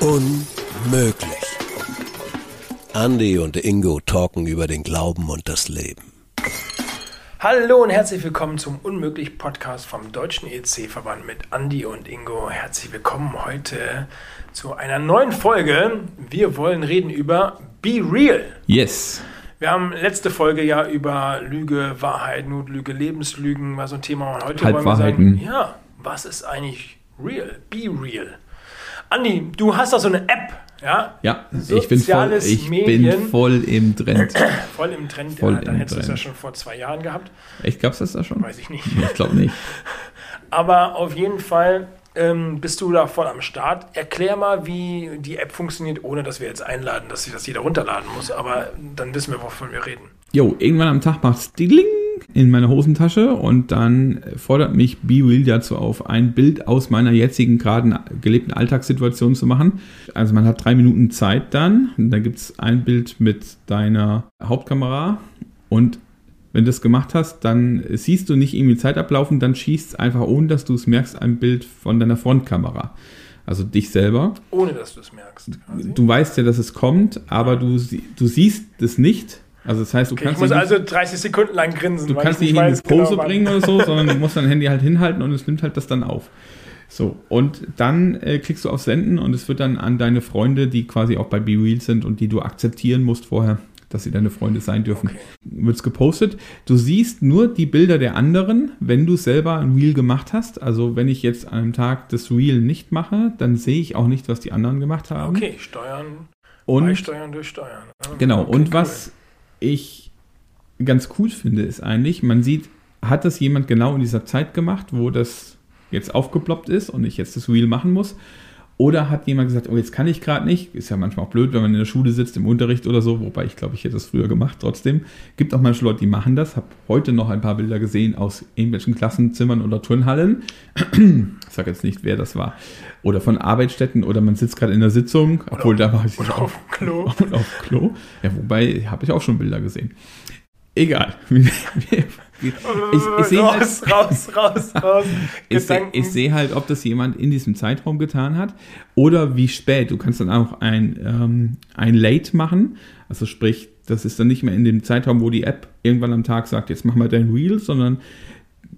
Unmöglich. Andy und Ingo talken über den Glauben und das Leben. Hallo und herzlich willkommen zum Unmöglich Podcast vom Deutschen EC-Verband mit Andy und Ingo. Herzlich willkommen heute zu einer neuen Folge. Wir wollen reden über Be Real. Yes. Wir haben letzte Folge ja über Lüge, Wahrheit, Notlüge, Lebenslügen war so ein Thema. Und heute wollen wir Halbwahrheiten. sagen, ja, was ist eigentlich real? Be real. Andi, du hast da so eine App, ja? Ja, ich bin voll, ich bin voll im Trend. Voll im Trend. Voll ja, dann im hättest du es ja schon vor zwei Jahren gehabt. Echt, gab's das da schon? Weiß ich nicht. Ich glaube nicht. Aber auf jeden Fall ähm, bist du da voll am Start. Erklär mal, wie die App funktioniert, ohne dass wir jetzt einladen, dass sich das jeder runterladen muss. Aber dann wissen wir, wovon wir reden. Jo, irgendwann am Tag macht's Ding in meine Hosentasche und dann fordert mich Be Real dazu auf, ein Bild aus meiner jetzigen gerade gelebten Alltagssituation zu machen. Also man hat drei Minuten Zeit dann. Und da gibt's ein Bild mit deiner Hauptkamera und wenn du das gemacht hast, dann siehst du nicht irgendwie Zeit ablaufen, dann schießt einfach, ohne dass du es merkst, ein Bild von deiner Frontkamera. Also dich selber. Ohne dass du es merkst. Quasi. Du weißt ja, dass es kommt, aber du, du siehst es nicht. Also das heißt, du Okay, ich kannst muss nicht, also 30 Sekunden lang grinsen. du kannst ich nicht in die weiß Pose genau, bringen oder so, sondern du musst dein Handy halt hinhalten und es nimmt halt das dann auf. So, und dann äh, klickst du auf Senden und es wird dann an deine Freunde, die quasi auch bei Be Real sind und die du akzeptieren musst vorher, dass sie deine Freunde sein dürfen, Okay. wird's gepostet. Du siehst nur die Bilder der anderen, wenn du selber ein Reel gemacht hast. Also wenn ich jetzt an einem Tag das Reel nicht mache, dann sehe ich auch nicht, was die anderen gemacht haben. Okay, steuern, Und beisteuern, durchsteuern. Ah, Genau, okay, und cool. Ich ganz cool finde, ist eigentlich, man sieht, hat das jemand genau in dieser Zeit gemacht, wo das jetzt aufgeploppt ist und ich jetzt das Reel machen muss? Oder hat jemand gesagt, oh, jetzt kann ich gerade nicht? Ist ja manchmal auch blöd, wenn man in der Schule sitzt, im Unterricht oder so, wobei ich glaube, ich hätte das früher gemacht trotzdem. Gibt auch manche Leute, die machen das. Habe heute noch ein paar Bilder gesehen aus irgendwelchen Klassenzimmern oder Turnhallen. Ich sage jetzt nicht, wer das war. Oder von Arbeitsstätten oder man sitzt gerade in der Sitzung, obwohl da war ich Oder auf Klo. und auf Klo. Ja, wobei habe ich auch schon Bilder gesehen. Egal. ich, ich sehe halt, raus, raus, raus, raus. ich seh, Gedanken. ich seh halt, ob das jemand in diesem Zeitraum getan hat oder wie spät. Du kannst dann auch ein, ähm, ein Late machen. Also sprich, das ist dann nicht mehr in dem Zeitraum, wo die App irgendwann am Tag sagt, jetzt mach mal dein Reel, sondern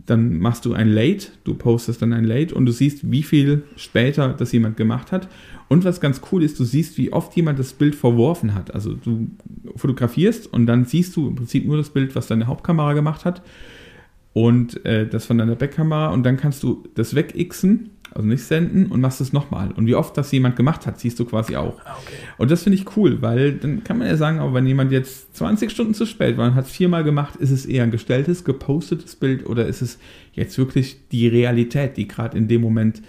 dann machst du ein Late, du postest dann ein Late und du siehst, wie viel später das jemand gemacht hat. Und was ganz cool ist, du siehst, wie oft jemand das Bild verworfen hat. Also du fotografierst und dann siehst du im Prinzip nur das Bild, was deine Hauptkamera gemacht hat und äh, das von deiner Backkamera und dann kannst du das wegixen, also nicht senden und machst es nochmal. Und wie oft das jemand gemacht hat, siehst du quasi auch. Ah, okay. Und das finde ich cool, weil dann kann man ja sagen, aber wenn jemand jetzt 20 Stunden zu spät war und hat es viermal gemacht, ist es eher ein gestelltes, gepostetes Bild oder ist es jetzt wirklich die Realität, die gerade in dem Moment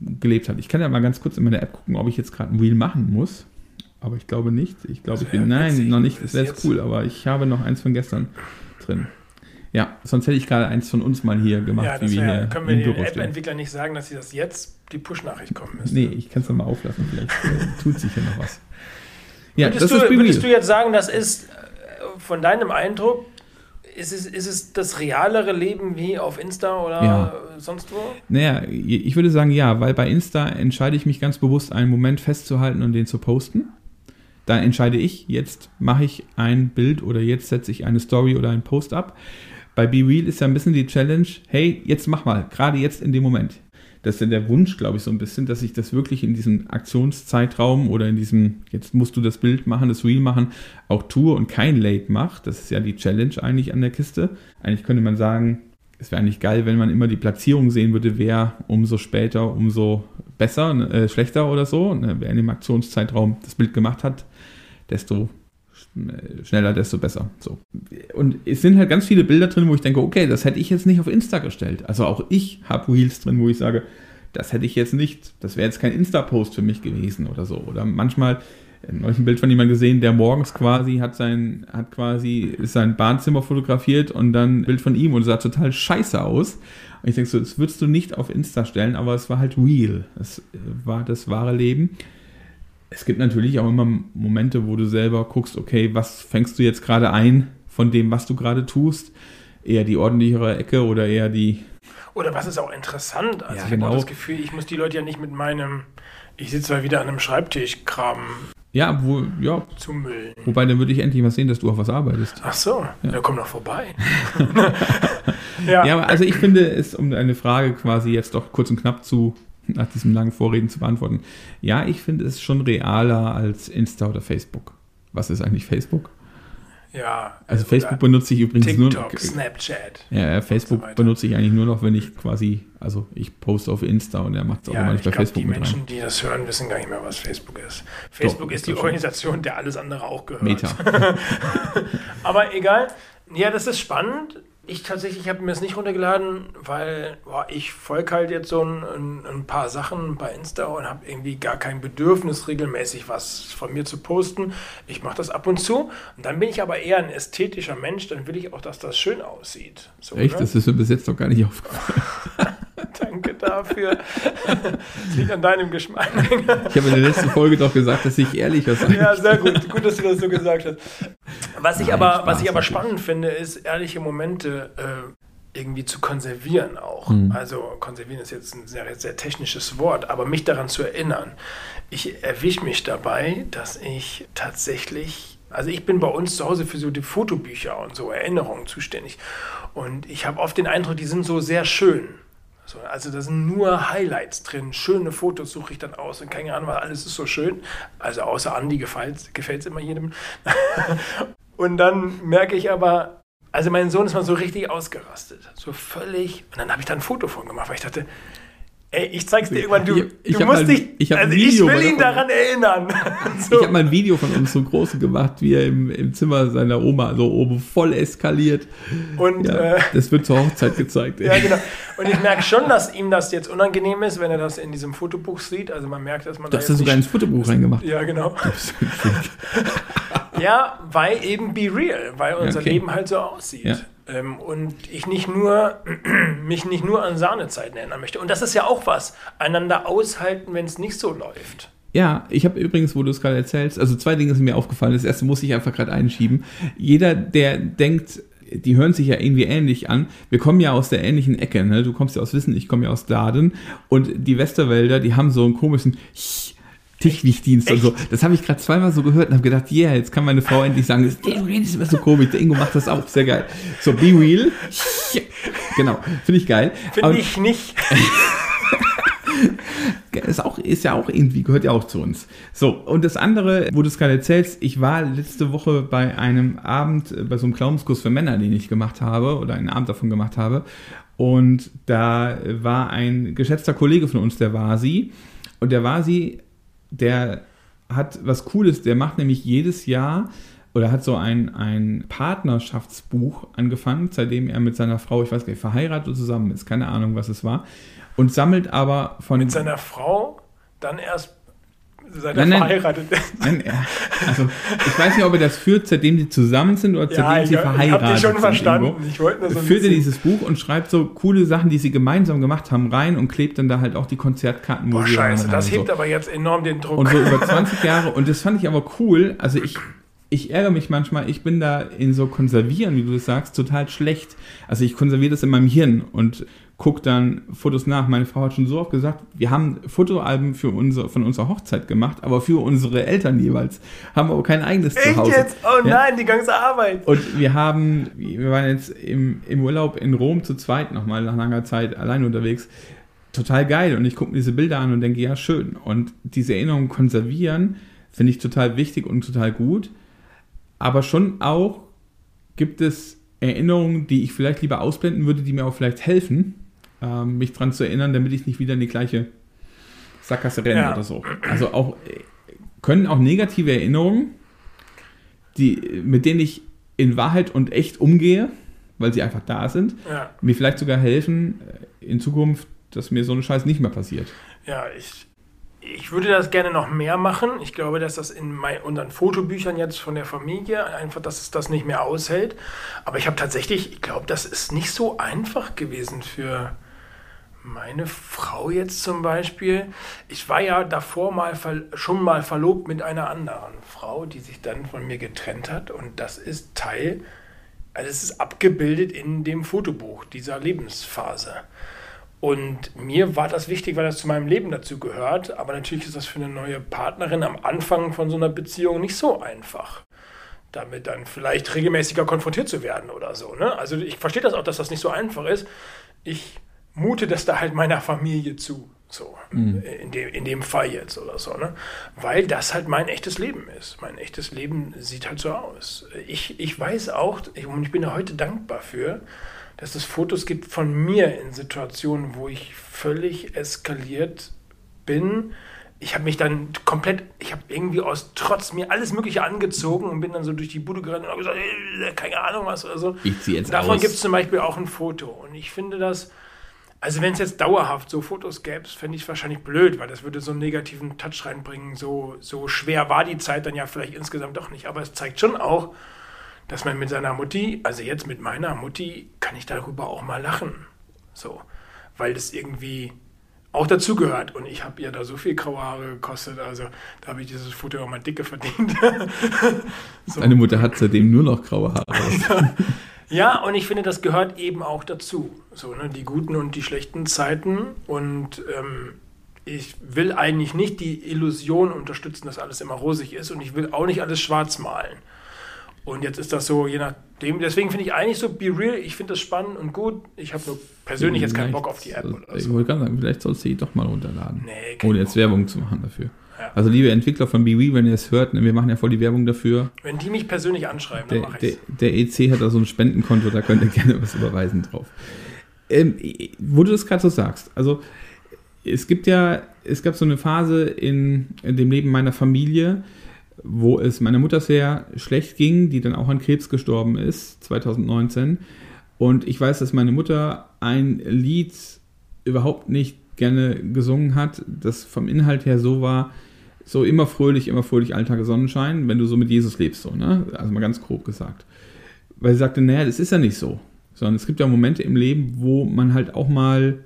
gelebt hat. Ich kann ja mal ganz kurz in meine App gucken, ob ich jetzt gerade ein Reel machen muss. Aber ich glaube nicht. Ich glaube, ich bin. Nein, noch nicht. Das wäre cool, aber ich habe noch eins von gestern drin. Ja, sonst hätte ich gerade eins von uns mal hier gemacht, Ja, wie das wir wär, hier können wir den Büro stehen. App-Entwickler nicht sagen, dass sie das jetzt die Push-Nachricht kommen müssen. Nee, ich kann es mal auflassen. Vielleicht äh, tut sich hier noch was. Ja, würdest, das du, ist würdest du jetzt sagen, das ist äh, von deinem Eindruck, ist es, ist es das realere Leben wie auf Insta oder Ja. sonst wo? Naja, ich würde sagen ja, weil bei Insta entscheide ich mich ganz bewusst, einen Moment festzuhalten und den zu posten. Da entscheide ich, jetzt mache ich ein Bild oder jetzt setze ich eine Story oder einen Post ab. Bei Be Real ist ja ein bisschen die Challenge, hey, jetzt mach mal, gerade jetzt in dem Moment. Das ist ja der Wunsch, glaube ich, so ein bisschen, dass ich das wirklich in diesem Aktionszeitraum oder in diesem, jetzt musst du das Bild machen, das Reel machen, auch tue und kein Late mache. Das ist ja die Challenge eigentlich an der Kiste. Eigentlich könnte man sagen, es wäre eigentlich geil, wenn man immer die Platzierung sehen würde, wer umso später, umso besser, ne, äh, schlechter oder so. Ne, wer in dem Aktionszeitraum das Bild gemacht hat, desto äh, schneller, desto besser. So. Und es sind halt ganz viele Bilder drin, wo ich denke, okay, das hätte ich jetzt nicht auf Insta gestellt. Also auch ich habe Reels drin, wo ich sage, das hätte ich jetzt nicht, das wäre jetzt kein Insta-Post für mich gewesen oder so. Oder manchmal, äh, neulich ein Bild von jemandem gesehen, der morgens quasi hat sein, hat quasi sein Bahnzimmer fotografiert und dann ein Bild von ihm und sah total scheiße aus. Und ich denke so, das würdest du nicht auf Insta stellen, aber es war halt real. Es äh, war das wahre Leben. Es gibt natürlich auch immer Momente, wo du selber guckst, okay, was fängst du jetzt gerade ein von dem, was du gerade tust? Eher die ordentlichere Ecke oder eher die Oder was ist auch interessant? Also Ja, ich genau. habe das Gefühl, ich muss die Leute ja nicht mit meinem, ich sitze mal wieder an einem Schreibtisch, Kram Ja, wo, ja, zumüllen. wobei dann würde ich endlich mal sehen, dass du auch was arbeitest. Ach so, ja. komm doch vorbei. Ja, aber also ich finde es, um eine Frage quasi jetzt doch kurz und knapp zu, nach diesem langen Vorreden zu beantworten. Ja, ich finde es schon realer als Insta oder Facebook. Was ist eigentlich Facebook? Ja. Also Facebook benutze ich übrigens nur TikTok, Snapchat. Ja, Facebook so benutze ich eigentlich nur noch, wenn ich quasi, also ich poste auf Insta und er macht es auch immer Ja, nicht ich bei glaube, Facebook die mit Menschen, rein. die das hören, wissen gar nicht mehr, was Facebook ist. Facebook Doch, ist die. Organisation, der alles andere auch gehört. Meta. Aber egal. Ja, das ist spannend. Ich tatsächlich habe mir das nicht runtergeladen, weil boah, ich folge halt jetzt so ein, ein, ein paar Sachen bei Insta und habe irgendwie gar kein Bedürfnis, regelmäßig was von mir zu posten. Ich mache das ab und zu. Und dann bin ich aber eher ein ästhetischer Mensch, dann will ich auch, dass das schön aussieht. So, Echt? ne? Das ist mir bis jetzt noch gar nicht aufgefallen. Danke dafür. das liegt an deinem Geschmack. Ich habe in der letzten Folge doch gesagt, dass ich ehrlicher sein Ja, sehr gut. Gut, dass du das so gesagt hast. Was ich, Nein, aber, Spaß was ich aber natürlich. spannend finde, ist, ehrliche Momente äh, irgendwie zu konservieren auch. Mhm. Also konservieren ist jetzt ein sehr, sehr technisches Wort, aber mich daran zu erinnern. Ich erwische mich dabei, dass ich tatsächlich, also ich bin bei uns zu Hause für so die Fotobücher und so Erinnerungen zuständig. Und ich habe oft den Eindruck, die sind so sehr schön. So, also da sind nur Highlights drin. Schöne Fotos suche ich dann aus und keine Ahnung, weil alles ist so schön. Also außer Andi gefällt es immer jedem. und dann merke ich aber, also mein Sohn ist mal so richtig ausgerastet. So völlig. Und dann habe ich da ein Foto von gemacht, weil ich dachte, ey, ich zeig's dir irgendwann, du, Ich- ich du musst mal- dich, ich also ich Video will mal ihn daran erinnern. Ich so. habe mal ein Video von uns so groß gemacht, wie er im, im Zimmer seiner Oma so oben voll eskaliert. Und Ja, äh, das wird zur Hochzeit gezeigt. Ja, genau. Und ich merke schon, dass ihm das jetzt unangenehm ist, wenn er das in diesem Fotobuch sieht. Also man merkt, dass man Du da hast das sogar ins Fotobuch reingemacht. Ja, genau. Ja, weil eben be real, weil unser okay. Leben halt so aussieht. Ja. Ähm, und ich nicht nur, mich nicht nur an Sahnezeiten erinnern möchte. Und das ist ja auch was, einander aushalten, wenn es nicht so läuft. Ja, ich habe übrigens, wo du es gerade erzählst, also zwei Dinge sind mir aufgefallen. Das erste muss ich einfach gerade einschieben. Jeder, der denkt, die hören sich ja irgendwie ähnlich an. Wir kommen ja aus der ähnlichen Ecke. Ne? Du kommst ja aus Wissen, ich komme ja aus Daden. Und die Westerwälder, die haben so einen komischen Tischwichdienst und so. Das habe ich gerade zweimal so gehört und habe gedacht, yeah, jetzt kann meine Frau endlich sagen, du redest immer so komisch. Der Ingo macht das auch, sehr geil. So, be real. Genau, finde ich geil. Finde ich nicht. ist, auch, ist ja auch irgendwie, gehört ja auch zu uns. So, und das andere, wo du es gerade erzählst, ich war letzte Woche bei einem Abend, äh, bei so einem Glaubenskurs für Männer, den ich gemacht habe, oder einen Abend davon gemacht habe. Und da war ein geschätzter Kollege von uns, der war sie. Und der war sie, der hat was Cooles, der macht nämlich jedes Jahr oder hat so ein, ein Partnerschaftsbuch angefangen, seitdem er mit seiner Frau, ich weiß gar nicht, verheiratet oder zusammen ist, keine Ahnung, was es war. Und sammelt aber von den Mit seiner Frau dann erst seit Nein, er verheiratet ist. Nein, also ich weiß nicht, ob er das führt, seitdem die zusammen sind oder seitdem Ja, ich, sie ich verheiratet habe dich schon sind. verstanden. irgendwo. Ich wollte nur so ein Führt er dieses Buch und schreibt so coole Sachen, die sie gemeinsam gemacht haben, rein und klebt dann da halt auch die Konzertkarten. Boah, sie scheiße, das haben, hebt so. aber jetzt enorm den Druck. Und so über 20 Jahre. Und das fand ich aber cool. Also ich, ich ärgere mich manchmal, ich bin da in so Konservieren, wie du das sagst, total schlecht. Also ich konserviere das in meinem Hirn und gucke dann Fotos nach. Meine Frau hat schon so oft gesagt, wir haben Fotoalben für unsere, von unserer Hochzeit gemacht, aber für unsere Eltern jeweils. Haben aber kein eigenes Echt Zuhause. jetzt? Oh Ja. nein, die ganze Arbeit. Und wir haben, wir waren jetzt im, im Urlaub in Rom zu zweit nochmal nach langer Zeit allein unterwegs. Total geil. Und ich gucke mir diese Bilder an und denke, ja, schön. Und diese Erinnerungen konservieren finde ich total wichtig und total gut. Aber schon auch gibt es Erinnerungen, die ich vielleicht lieber ausblenden würde, die mir auch vielleicht helfen, ähm, mich dran zu erinnern, damit ich nicht wieder in die gleiche Sackgasse renne Ja. oder so. Also auch können auch negative Erinnerungen, die, mit denen ich in Wahrheit und echt umgehe, weil sie einfach da sind, Ja, mir vielleicht sogar helfen äh, in Zukunft, dass mir so ein Scheiß nicht mehr passiert. ja ich, ich würde das gerne noch mehr machen. Ich glaube, dass das in mein, unseren Fotobüchern jetzt von der Familie einfach, dass es das nicht mehr aushält. Aber ich habe tatsächlich, ich glaube, das ist nicht so einfach gewesen für meine Frau jetzt zum Beispiel. Ich war ja davor mal schon mal verlobt mit einer anderen Frau, die sich dann von mir getrennt hat. Und das ist Teil Also es ist abgebildet in dem Fotobuch dieser Lebensphase. Und mir war das wichtig, weil das zu meinem Leben dazu gehört. Aber natürlich ist das für eine neue Partnerin am Anfang von so einer Beziehung nicht so einfach. Damit dann vielleicht regelmäßiger konfrontiert zu werden oder so. Ne? Also ich verstehe das auch, dass das nicht so einfach ist. Ich mute das da halt meiner Familie zu. So, mhm. in, dem, in dem Fall jetzt oder so, ne? Weil das halt mein echtes Leben ist. Mein echtes Leben sieht halt so aus. Ich, ich weiß auch, ich, und ich bin da heute dankbar für, dass es Fotos gibt von mir in Situationen, wo ich völlig eskaliert bin. Ich habe mich dann komplett, ich habe irgendwie aus Trotz mir alles Mögliche angezogen und bin dann so durch die Bude gerannt und habe gesagt, äh, keine Ahnung was oder so. Ich ziehe jetzt Davon gibt es zum Beispiel auch ein Foto. Und ich finde das, also wenn es jetzt dauerhaft so Fotos gäbe, fände ich es wahrscheinlich blöd, weil das würde so einen negativen Touch reinbringen. So, so schwer war die Zeit dann ja vielleicht insgesamt doch nicht. Aber es zeigt schon auch, dass man mit seiner Mutti, also jetzt mit meiner Mutti, kann ich darüber auch mal lachen. So, weil das irgendwie auch dazugehört. Und ich habe ihr da so viel graue Haare gekostet, also da habe ich dieses Foto auch mal dicke verdient. so. Deine Mutter hat seitdem nur noch graue Haare. Ja, und ich finde, das gehört eben auch dazu. So, ne, die guten und die schlechten Zeiten. Und ähm, ich will eigentlich nicht die Illusion unterstützen, dass alles immer rosig ist. Und ich will auch nicht alles schwarz malen. Und jetzt ist das so, je nachdem. Deswegen finde ich eigentlich so Be Real, ich finde das spannend und gut. Ich habe nur persönlich jetzt keinen Bock auf die App oder so. Ich wollte gerade sagen, vielleicht sollst du die doch mal runterladen. Nee, ohne jetzt Bock. Werbung zu machen dafür. Also liebe Entwickler von BWE, wenn ihr es hört, ne, wir machen ja voll die Werbung dafür. Wenn die mich persönlich anschreiben, der, dann mache ich der, der EC hat da so ein Spendenkonto, da könnt ihr gerne was überweisen drauf. Ähm, wo du das gerade so sagst, also es gibt ja, es gab so eine Phase in, in dem Leben meiner Familie, wo es meiner Mutter sehr schlecht ging, die dann auch an Krebs gestorben ist, 2019. Und ich weiß, dass meine Mutter ein Lied überhaupt nicht gerne gesungen hat, das vom Inhalt her so war, so immer fröhlich, immer fröhlich, Alltage Sonnenschein, wenn du so mit Jesus lebst, so, ne? Also mal ganz grob gesagt. Weil sie sagte, naja, das ist ja nicht so. Sondern es gibt ja Momente im Leben, wo man halt auch mal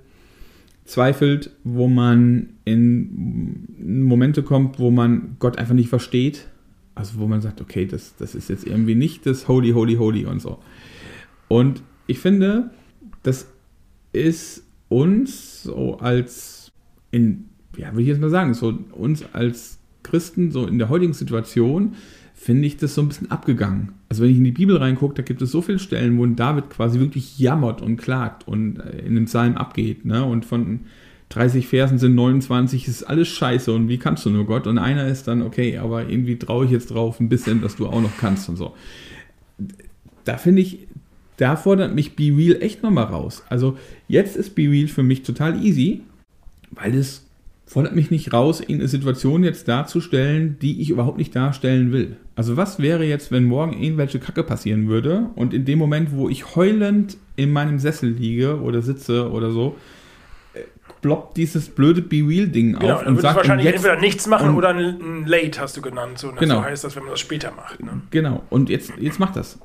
zweifelt, wo man in Momente kommt, wo man Gott einfach nicht versteht. Also wo man sagt, okay, das, das ist jetzt irgendwie nicht das Holy, Holy, Holy und so. Und ich finde, das ist uns so als in ja, würde ich jetzt mal sagen, so uns als Christen, so in der heutigen Situation, finde ich das so ein bisschen abgegangen. Also wenn ich in die Bibel reingucke, da gibt es so viele Stellen, wo David quasi wirklich jammert und klagt und äh, in dem Psalm abgeht. Ne? Und von 30 Versen sind 29, ist alles scheiße und wie kannst du nur Gott? Und einer ist dann, okay, aber irgendwie traue ich jetzt drauf ein bisschen, dass du auch noch kannst und so. Da finde ich, da fordert mich Be Real echt nochmal raus. Also jetzt ist Be Real für mich total easy, weil es fordert mich nicht raus, in eine Situation jetzt darzustellen, die ich überhaupt nicht darstellen will. Also was wäre jetzt, wenn morgen irgendwelche Kacke passieren würde und in dem Moment, wo ich heulend in meinem Sessel liege oder sitze oder so, äh, ploppt dieses blöde Be Real Ding genau, auf und sagt wahrscheinlich jetzt, entweder nichts machen oder ein Late hast du genannt. So, genau. so heißt das, wenn man das später macht. Ne? Genau. Und jetzt, jetzt macht das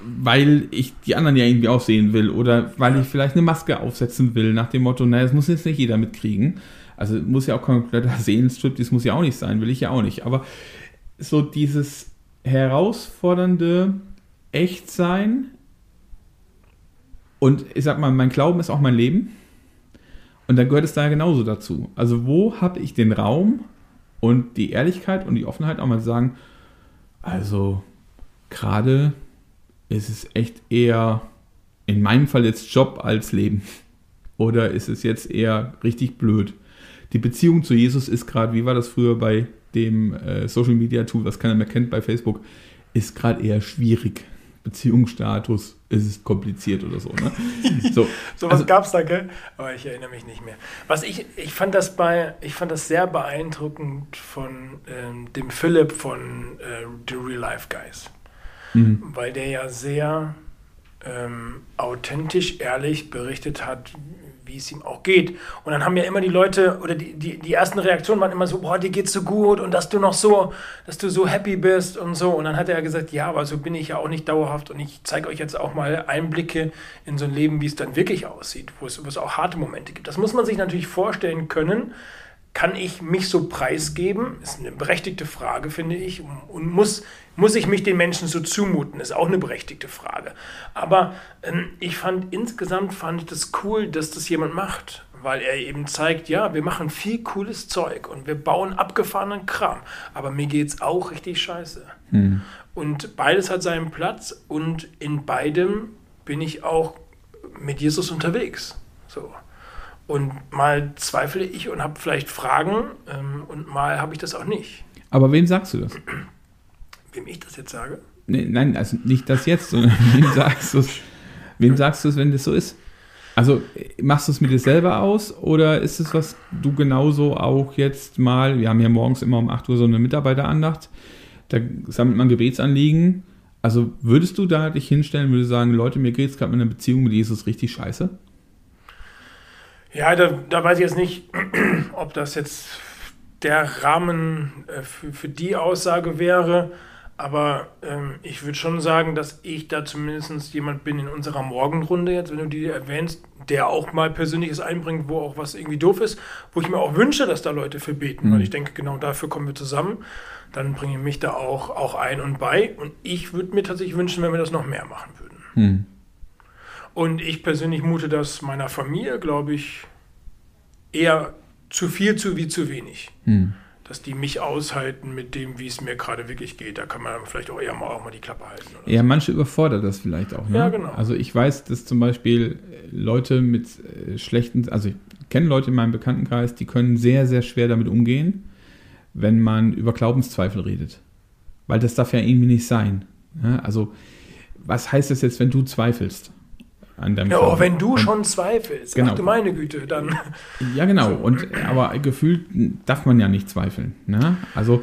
weil ich die anderen ja irgendwie aussehen will oder weil ich vielleicht eine Maske aufsetzen will, nach dem Motto, naja, das muss jetzt nicht jeder mitkriegen. Also muss ja auch kompletter Seelenstrip, das muss ja auch nicht sein, will ich ja auch nicht. Aber so dieses herausfordernde Echtsein und ich sag mal, mein Glauben ist auch mein Leben. Und da gehört es da genauso dazu. Also wo habe ich den Raum und die Ehrlichkeit und die Offenheit auch mal zu sagen, also gerade ist es echt eher in meinem Fall jetzt Job als Leben. Oder ist es jetzt eher richtig blöd? Die Beziehung zu Jesus ist gerade, wie war das früher bei dem äh, Social Media Tool, was keiner mehr kennt bei Facebook, ist gerade eher schwierig. Beziehungsstatus ist es kompliziert oder so. Ne? So, so was also, gab es da, gell? Aber ich erinnere mich nicht mehr. Was ich, ich fand das bei, ich fand das sehr beeindruckend von ähm, dem Philipp von äh, The Real Life Guys. Mhm. Weil der ja sehr ähm, authentisch, ehrlich berichtet hat, wie es ihm auch geht. Und dann haben ja immer die Leute, oder die, die, die ersten Reaktionen waren immer so, boah, dir geht's so gut und dass du noch so, dass du so happy bist und so. Und dann hat er gesagt, ja, aber so bin ich ja auch nicht dauerhaft und ich zeige euch jetzt auch mal Einblicke in so ein Leben, wie es dann wirklich aussieht, wo es, wo es auch harte Momente gibt. Das muss man sich natürlich vorstellen können, kann ich mich so preisgeben? Ist eine berechtigte Frage, finde ich. Und muss, muss ich mich den Menschen so zumuten? Ist auch eine berechtigte Frage. Aber ähm, ich fand insgesamt fand ich das cool, dass das jemand macht. Weil er eben zeigt, ja, wir machen viel cooles Zeug und wir bauen abgefahrenen Kram. Aber mir geht es auch richtig scheiße. Hm. Und beides hat seinen Platz und in beidem bin ich auch mit Jesus unterwegs. So. Und mal zweifle ich und habe vielleicht Fragen ähm, und mal habe ich das auch nicht. Aber wem sagst du das? Wem ich das jetzt sage? Nee, nein, also nicht das jetzt, sondern wem sagst du es, wem sagst du es, wenn das so ist? Also machst du es mit dir selber aus oder ist es, was du genauso auch jetzt mal, wir haben ja morgens immer um 8 Uhr so eine Mitarbeiterandacht, da sammelt man Gebetsanliegen. Also würdest du da dich hinstellen, würde sagen, Leute, mir geht es gerade mit einer Beziehung mit Jesus richtig scheiße? Ja, da, da weiß ich jetzt nicht, ob das jetzt der Rahmen äh, für, für die Aussage wäre. Aber ähm, ich würde schon sagen, dass ich da zumindest jemand bin in unserer Morgenrunde jetzt, wenn du die erwähnst, der auch mal Persönliches einbringt, wo auch was irgendwie doof ist, wo ich mir auch wünsche, dass da Leute für beten, Mhm. weil ich denke, genau dafür kommen wir zusammen. Dann bringe ich mich da auch, auch ein und bei. Und ich würde mir tatsächlich wünschen, wenn wir das noch mehr machen würden. Hm. Und ich persönlich mute das meiner Familie, glaube ich, eher zu viel zu wie zu wenig. Hm. Dass die mich aushalten mit dem, wie es mir gerade wirklich geht. Da kann man vielleicht auch eher mal, auch mal die Klappe halten. Ja, manche überfordert das vielleicht auch. Ne? Ja, genau. Also ich weiß, dass zum Beispiel Leute mit äh, schlechten, also ich kenne Leute in meinem Bekanntenkreis, die können sehr, sehr schwer damit umgehen, wenn man über Glaubenszweifel redet. Weil das darf ja irgendwie nicht sein. Ja? Also was heißt das jetzt, wenn du zweifelst an deinem Ja, oh, wenn du Und- schon zweifelst, Genau. ach du meine Güte, dann. Ja, genau. Und, aber gefühlt darf man ja nicht zweifeln. Ne? Also,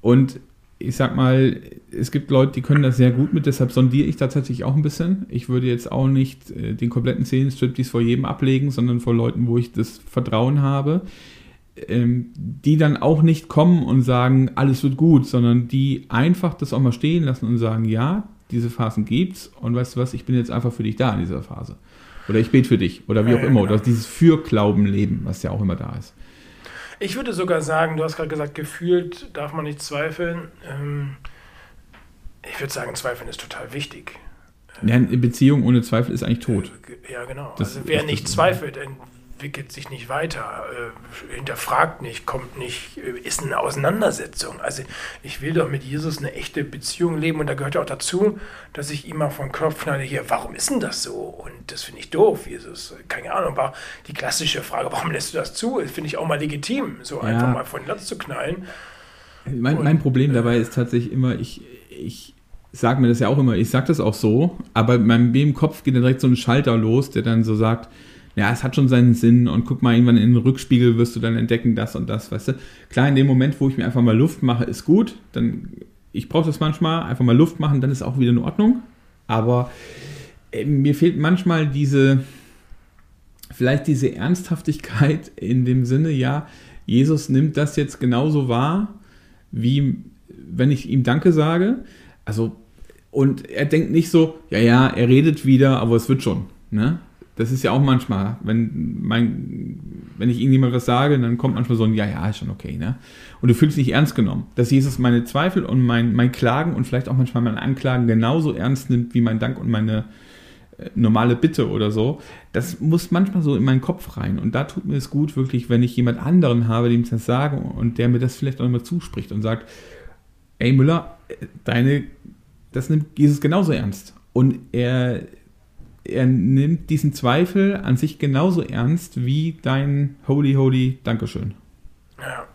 und ich sag mal, es gibt Leute, die können das sehr gut mit, deshalb sondiere ich da tatsächlich auch ein bisschen. Ich würde jetzt auch nicht äh, den kompletten Szenenstrip dies vor jedem ablegen, sondern vor Leuten, wo ich das Vertrauen habe, ähm, die dann auch nicht kommen und sagen, alles wird gut, sondern die einfach das auch mal stehen lassen und sagen, ja, diese Phasen gibt's und weißt du was, ich bin jetzt einfach für dich da in dieser Phase. Oder ich bete für dich oder wie Ja, auch ja, immer. genau. Oder dieses Für-Glauben-Leben, was ja auch immer da ist. Ich würde sogar sagen, du hast gerade gesagt, gefühlt darf man nicht zweifeln. Ähm, ich würde sagen, zweifeln ist total wichtig. Ja, eine Beziehung ohne Zweifel ist eigentlich tot. Ja, genau. Das also wer nicht zweifelt, entwickelt sich nicht weiter, äh, hinterfragt nicht, kommt nicht, äh, ist eine Auseinandersetzung. Also ich will doch mit Jesus eine echte Beziehung leben und da gehört ja auch dazu, dass ich ihm mal vom Kopf schneide, hier, warum ist denn das so? Und das finde ich doof, Jesus. Keine Ahnung, war die klassische Frage, warum lässt du das zu? Das finde ich auch mal legitim, so Ja. einfach mal von den Latz zu knallen. Mein, mein Problem äh, dabei ist tatsächlich immer, ich, ich sage mir das ja auch immer, ich sage das auch so, aber in meinem im Kopf geht dann direkt so ein Schalter los, der dann so sagt, ja, es hat schon seinen Sinn und guck mal, irgendwann in den Rückspiegel wirst du dann entdecken, das und das, weißt du. Klar, in dem Moment, wo ich mir einfach mal Luft mache, ist gut, dann, ich brauche das manchmal, einfach mal Luft machen, dann ist auch wieder in Ordnung, aber äh, mir fehlt manchmal diese, vielleicht diese Ernsthaftigkeit in dem Sinne, ja, Jesus nimmt das jetzt genauso wahr, wie wenn ich ihm Danke sage. Also, und er denkt nicht so, ja, ja, er redet wieder, aber es wird schon. Ne? Das ist ja auch manchmal, wenn, mein, wenn ich irgendjemand was sage, dann kommt manchmal so ein, ja, ja, ist schon okay. Ne? Und du fühlst dich ernst genommen. Dass Jesus meine Zweifel und mein, mein Klagen und vielleicht auch manchmal meine Anklagen genauso ernst nimmt wie mein Dank und meine äh, normale Bitte oder so, das muss manchmal so in meinen Kopf rein. Und da tut mir es gut, wirklich, wenn ich jemand anderen habe, dem ich das sage und der mir das vielleicht auch immer zuspricht und sagt, ey Müller, äh, deine, das nimmt Jesus genauso ernst. Und er, er nimmt diesen Zweifel an sich genauso ernst wie dein Holy, Holy Dankeschön. Ja.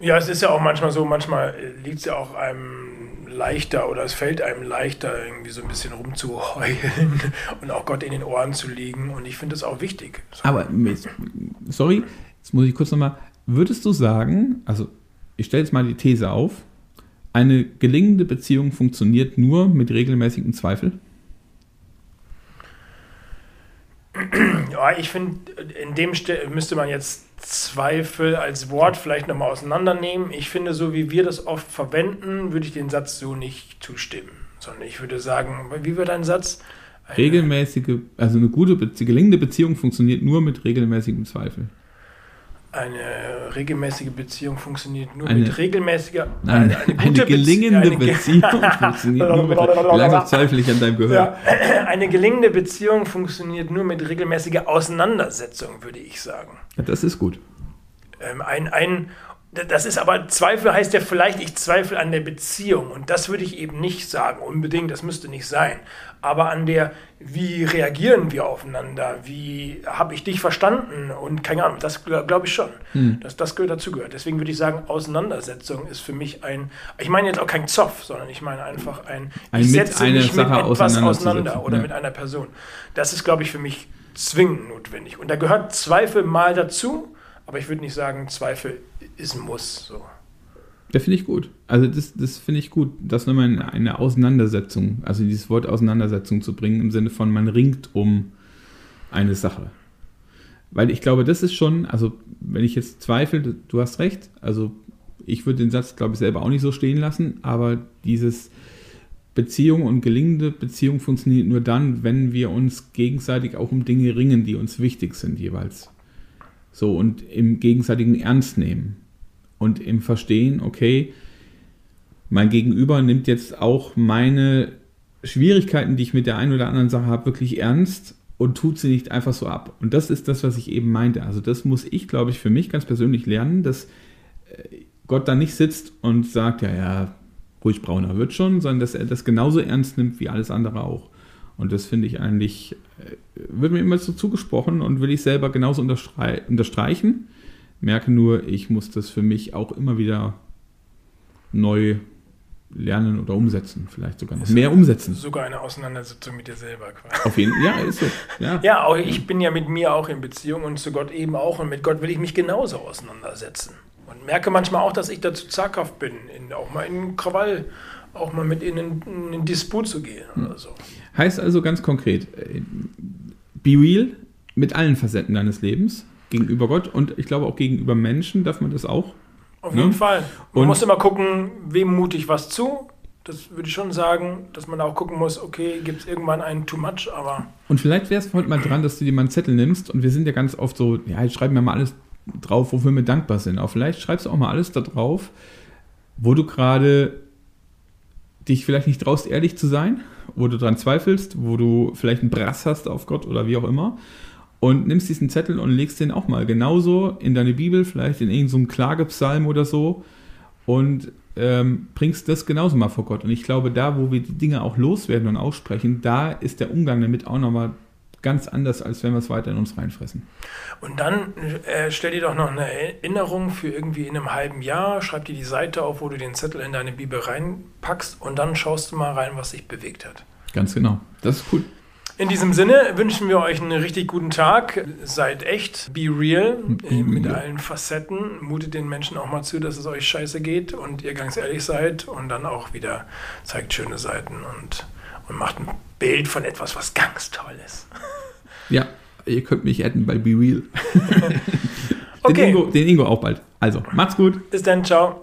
Ja, es ist ja auch manchmal so, manchmal liegt es ja auch einem leichter oder es fällt einem leichter, irgendwie so ein bisschen rumzuheulen und auch Gott in den Ohren zu liegen. Und ich finde das auch wichtig. So. Aber, sorry, jetzt muss ich kurz nochmal, würdest du sagen, also ich stelle jetzt mal die These auf, eine gelingende Beziehung funktioniert nur mit regelmäßigem Zweifel? Ja, ich finde, in dem Ste müsste man jetzt Zweifel als Wort vielleicht nochmal auseinandernehmen. Ich finde, so wie wir das oft verwenden, würde ich den Satz so nicht zustimmen. Sondern ich würde sagen, wie wird ein Satz? Eine- Regelmäßige, also eine gute, gelingende Beziehung funktioniert nur mit regelmäßigem Zweifel. Eine regelmäßige Beziehung funktioniert nur Eine- mit regelmäßiger Nein, eine, gute Bezie- gelingende eine ge- Beziehung funktioniert nur mit. Langsam zweifle ich an deinem Gehör. Ja, eine gelingende Beziehung funktioniert nur mit regelmäßiger Auseinandersetzung, würde ich sagen. Ja, das ist gut. Ähm, ein, ein, das ist aber, Zweifel heißt ja vielleicht, ich zweifle an der Beziehung. Und das würde ich eben nicht sagen, unbedingt, das müsste nicht sein. Aber an der, wie reagieren wir aufeinander, wie habe ich dich verstanden und keine Ahnung, das glaube glaub ich schon, dass das gehört dazu gehört. Deswegen würde ich sagen, Auseinandersetzung ist für mich ein, ich meine jetzt auch kein Zoff, sondern ich meine einfach ein, Ein ich mit setze mich mit Sache etwas auseinanderzusetzen, auseinander oder ja. mit einer Person. Das ist, glaube ich, für mich zwingend notwendig. Und da gehört Zweifel mal dazu, aber ich würde nicht sagen, Zweifel ist ein Muss. So. Ja, finde ich gut. Also das, das finde ich gut, das nochmal in eine Auseinandersetzung, also dieses Wort Auseinandersetzung zu bringen, im Sinne von man ringt um eine Sache. Weil ich glaube, das ist schon, also wenn ich jetzt zweifle, du hast recht, also ich würde den Satz, glaube ich, selber auch nicht so stehen lassen, aber dieses Beziehung und gelingende Beziehung funktioniert nur dann, wenn wir uns gegenseitig auch um Dinge ringen, die uns wichtig sind jeweils. So und im gegenseitigen Ernst nehmen und im Verstehen, okay, mein Gegenüber nimmt jetzt auch meine Schwierigkeiten, die ich mit der einen oder anderen Sache habe, wirklich ernst und tut sie nicht einfach so ab. Und das ist das, was ich eben meinte. Also das muss ich, glaube ich, für mich ganz persönlich lernen, dass äh, Gott da nicht sitzt und sagt, ja, ja, ruhig brauner wird schon, sondern dass er das genauso ernst nimmt wie alles andere auch. Und das finde ich eigentlich, äh, wird mir immer so zugesprochen und will ich selber genauso unterstrei unterstreichen. Merke nur, ich muss das für mich auch immer wieder neu lernen oder umsetzen. Vielleicht sogar noch mehr umsetzen. Sogar eine Auseinandersetzung mit dir selber quasi. Auf jeden Fall, ja, ist so. Ja. Ja, auch ich bin ja mit mir auch in Beziehung und zu Gott eben auch. Und mit Gott will ich mich genauso auseinandersetzen. Und merke manchmal auch, dass ich dazu zaghaft bin, in, auch mal in Krawall, auch mal mit ihnen in einen Disput zu gehen oder so. Heißt also ganz konkret, äh, be real mit allen Facetten deines Lebens gegenüber Gott und ich glaube auch gegenüber Menschen darf man das auch. Auf Ne? jeden Fall. Man Und- muss immer gucken, wem mute ich was zu. Das würde ich schon sagen, dass man auch gucken muss, okay, gibt es irgendwann einen too much, aber Und vielleicht wäre es heute mal dran, dass du dir mal einen Zettel nimmst und wir sind ja ganz oft so, ja, jetzt schreiben wir mal alles drauf, wofür wir dankbar sind. Aber vielleicht schreibst du auch mal alles da drauf, wo du gerade dich vielleicht nicht traust, ehrlich zu sein, wo du dran zweifelst, wo du vielleicht einen Brass hast auf Gott oder wie auch immer. Und nimmst diesen Zettel und legst den auch mal genauso in deine Bibel, vielleicht in irgendeinen Klagepsalm oder so und ähm, bringst das genauso mal vor Gott. Und ich glaube, da, wo wir die Dinge auch loswerden und aussprechen, da ist der Umgang damit auch nochmal ganz anders, als wenn wir es weiter in uns reinfressen. Und dann äh, stell dir doch noch eine Erinnerung für irgendwie in einem halben Jahr, schreib dir die Seite auf, wo du den Zettel in deine Bibel reinpackst und dann schaust du mal rein, was sich bewegt hat. Ganz genau. Das ist cool. In diesem Sinne wünschen wir euch einen richtig guten Tag. Seid echt, be real äh, mit real. allen Facetten. Mutet den Menschen auch mal zu, dass es euch scheiße geht und ihr ganz ehrlich seid und dann auch wieder zeigt schöne Seiten und, und macht ein Bild von etwas, was ganz toll ist. Ja, ihr könnt mich adden bei Be Real. den, Okay. Ingo, den Ingo auch bald. Also, macht's gut. Bis dann, ciao.